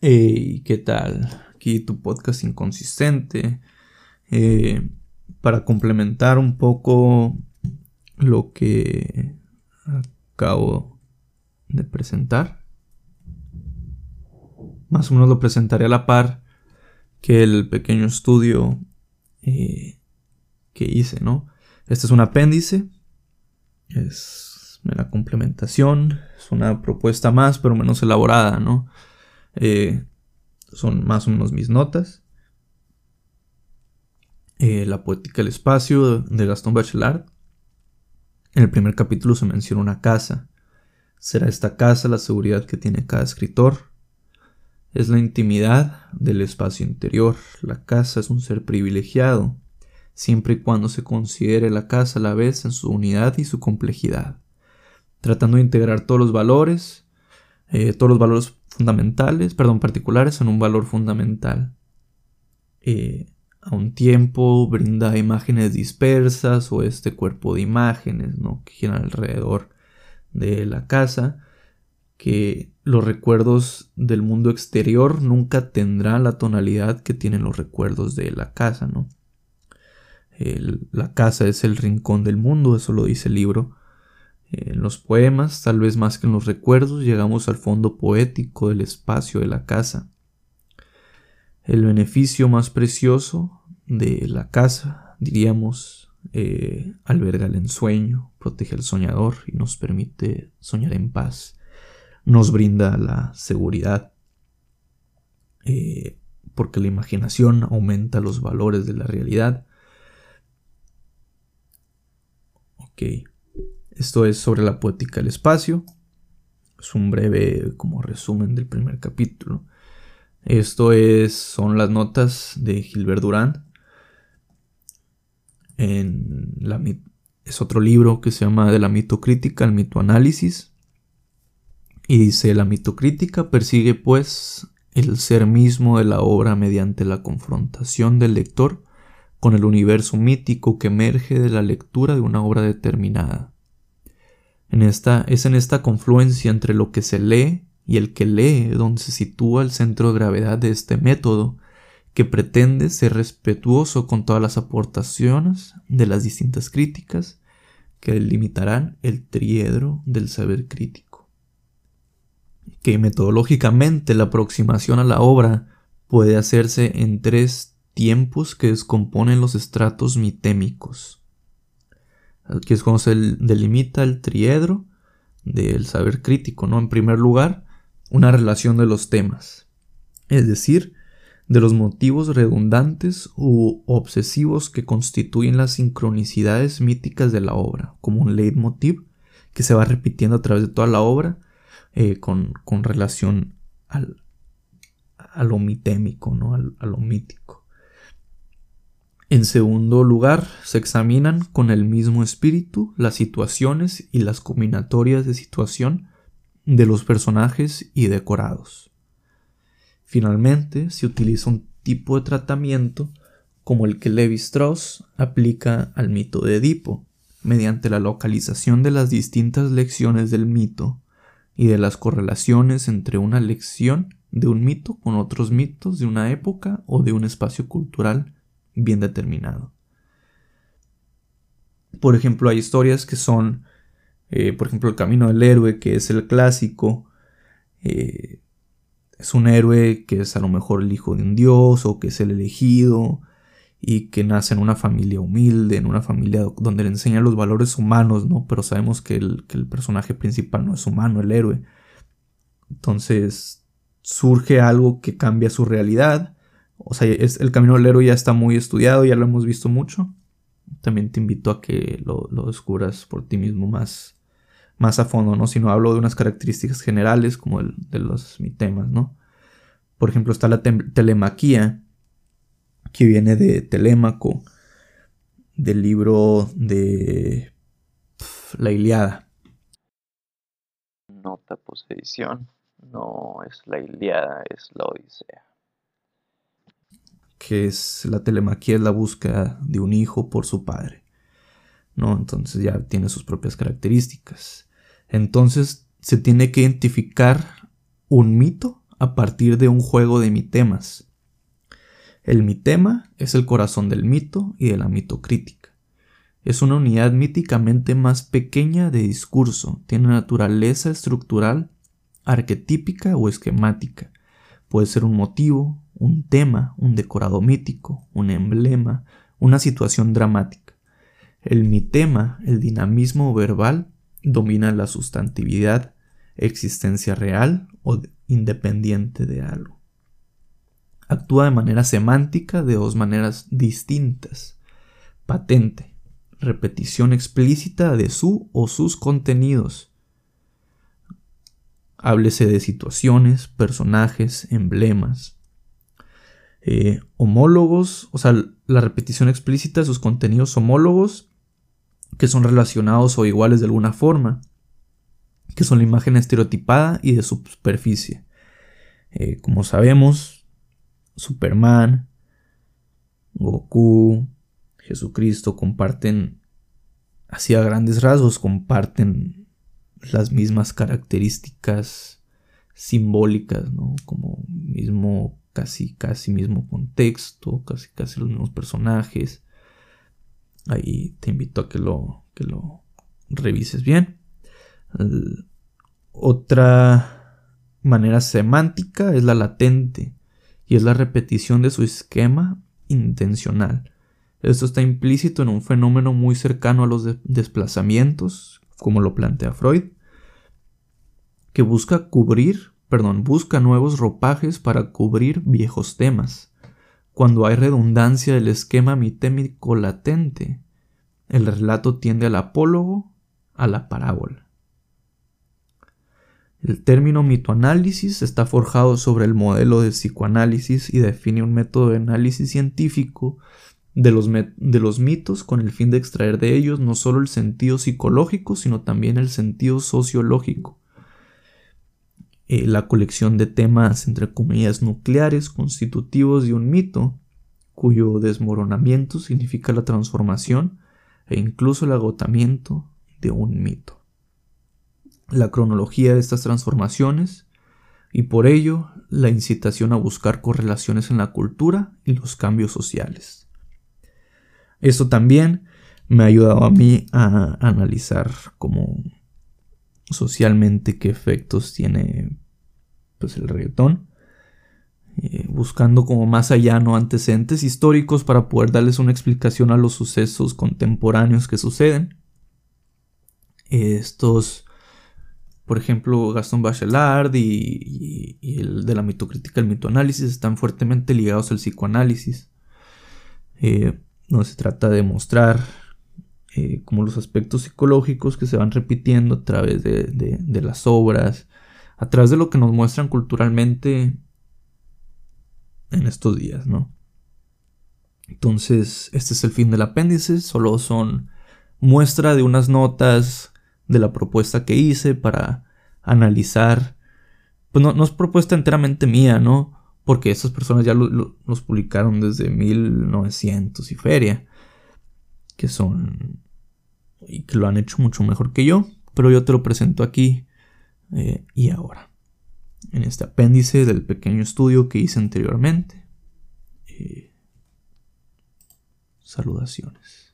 ¿qué tal? Aquí tu podcast inconsistente. Eh, para complementar un poco lo que acabo de presentar. Más o menos lo presentaré a la par que el pequeño estudio eh, que hice, ¿no? Este es un apéndice. Es la complementación. Es una propuesta más, pero menos elaborada, ¿no? Eh, son más o menos mis notas. Eh, la poética del espacio de Gastón Bachelard. En el primer capítulo se menciona una casa. ¿Será esta casa la seguridad que tiene cada escritor? Es la intimidad del espacio interior. La casa es un ser privilegiado, siempre y cuando se considere la casa a la vez en su unidad y su complejidad, tratando de integrar todos los valores, eh, todos los valores fundamentales, perdón, particulares en un valor fundamental. Eh, a un tiempo brinda imágenes dispersas o este cuerpo de imágenes ¿no? que giran alrededor de la casa, que los recuerdos del mundo exterior nunca tendrán la tonalidad que tienen los recuerdos de la casa, ¿no? la casa es el rincón del mundo, eso lo dice el libro, en los poemas, tal vez más que en los recuerdos, llegamos al fondo poético del espacio de la casa. El beneficio más precioso de la casa, diríamos, eh, alberga el ensueño, protege al soñador y nos permite soñar en paz. Nos brinda la seguridad, eh, porque la imaginación aumenta los valores de la realidad. Ok. Esto es sobre la poética del espacio. Es un breve como resumen del primer capítulo. Esto es, son las notas de Gilbert Durán. En la, es otro libro que se llama De la mitocrítica al mitoanálisis. Y dice, la mitocrítica persigue pues el ser mismo de la obra mediante la confrontación del lector con el universo mítico que emerge de la lectura de una obra determinada esta, es en esta confluencia entre lo que se lee y el que lee donde se sitúa el centro de gravedad de este método, que pretende ser respetuoso con todas las aportaciones de las distintas críticas que limitarán el triedro del saber crítico. Que metodológicamente la aproximación a la obra puede hacerse en tres tiempos que descomponen los estratos mitémicos Aquí es cuando se delimita el triedro del saber crítico, ¿no? En primer lugar, una relación de los temas, es decir, de los motivos redundantes u obsesivos que constituyen las sincronicidades míticas de la obra, como un leitmotiv que se va repitiendo a través de toda la obra eh, con, relación al, a lo mitémico, ¿no? a lo mítico. En segundo lugar, se examinan con el mismo espíritu las situaciones y las combinatorias de situación de los personajes y decorados. Finalmente, se utiliza un tipo de tratamiento como el que Levi Strauss aplica al mito de Edipo, mediante la localización de las distintas lecciones del mito y de las correlaciones entre una lección de un mito con otros mitos de una época o de un espacio cultural bien determinado. Por ejemplo, hay historias que son, eh, por ejemplo, el camino del héroe, que es el clásico. Eh, es un héroe que es a lo mejor el hijo de un dios o que es el elegido y que nace en una familia humilde, en una familia donde le enseñan los valores humanos, ¿no? Pero sabemos que el, que el personaje principal no es humano, el héroe. Entonces surge algo que cambia su realidad o sea, es, el camino del héroe ya está muy estudiado, ya lo hemos visto mucho. También te invito a que lo, descubras por ti mismo más, más a fondo, ¿no? Si no hablo de unas características generales como el, de los mi temas, ¿no? Por ejemplo, está la telemaquía, que viene de Telémaco, del libro de La Iliada. Nota posedición, no es la Iliada, es la Odisea que es la telemaquia, es la búsqueda de un hijo por su padre. ¿no? Entonces ya tiene sus propias características. Entonces se tiene que identificar un mito a partir de un juego de mitemas. El mitema es el corazón del mito y de la mitocrítica. Es una unidad míticamente más pequeña de discurso, tiene naturaleza estructural, arquetípica o esquemática. Puede ser un motivo, un tema, un decorado mítico, un emblema, una situación dramática. El mitema, el dinamismo verbal, domina la sustantividad, existencia real o independiente de algo. Actúa de manera semántica de dos maneras distintas. Patente, repetición explícita de su o sus contenidos. Háblese de situaciones, personajes, emblemas. Eh, homólogos, o sea, la repetición explícita de sus contenidos homólogos que son relacionados o iguales de alguna forma, que son la imagen estereotipada y de su superficie. Eh, como sabemos, Superman, Goku, Jesucristo comparten, así a grandes rasgos, comparten las mismas características simbólicas, ¿no? Como mismo, casi, casi mismo contexto, casi, casi los mismos personajes. Ahí te invito a que lo, que lo revises bien. otra manera semántica es la latente y es la repetición de su esquema intencional. Esto está implícito en un fenómeno muy cercano a los desplazamientos, como lo plantea Freud, que busca cubrir, perdón, busca nuevos ropajes para cubrir viejos temas cuando hay redundancia del esquema mitémico latente, el relato tiende al apólogo, a la parábola. El término mitoanálisis está forjado sobre el modelo de psicoanálisis y define un método de análisis científico de los, de los, mitos con el fin de extraer de ellos no solo el sentido psicológico, sino también el sentido sociológico. Eh, la colección de temas, entre comillas, nucleares constitutivos de un mito, cuyo desmoronamiento significa la transformación e incluso el agotamiento de un mito. La cronología de estas transformaciones y por ello la incitación a buscar correlaciones en la cultura y los cambios sociales. Esto también me ha ayudado a mí a analizar como socialmente qué efectos tiene pues el reggaetón, eh, buscando como más allá no antecedentes históricos para poder darles una explicación a los sucesos contemporáneos que suceden. Estos, por ejemplo, Gastón Bachelard y, el de la mitocrítica, el mitoanálisis, están fuertemente ligados al psicoanálisis. Eh, no se trata de mostrar eh, como los aspectos psicológicos que se van repitiendo a través de las obras, a través de lo que nos muestran culturalmente en estos días, ¿no? Entonces, este es el fin del apéndice, solo son muestra de unas notas de la propuesta que hice para analizar, pues no, es propuesta enteramente mía, ¿no? Porque esas personas ya los publicaron desde 1900 y feria, que son, y que lo han hecho mucho mejor que yo, pero yo te lo presento aquí eh, y ahora. En este apéndice del pequeño estudio que hice anteriormente. Eh, saludaciones.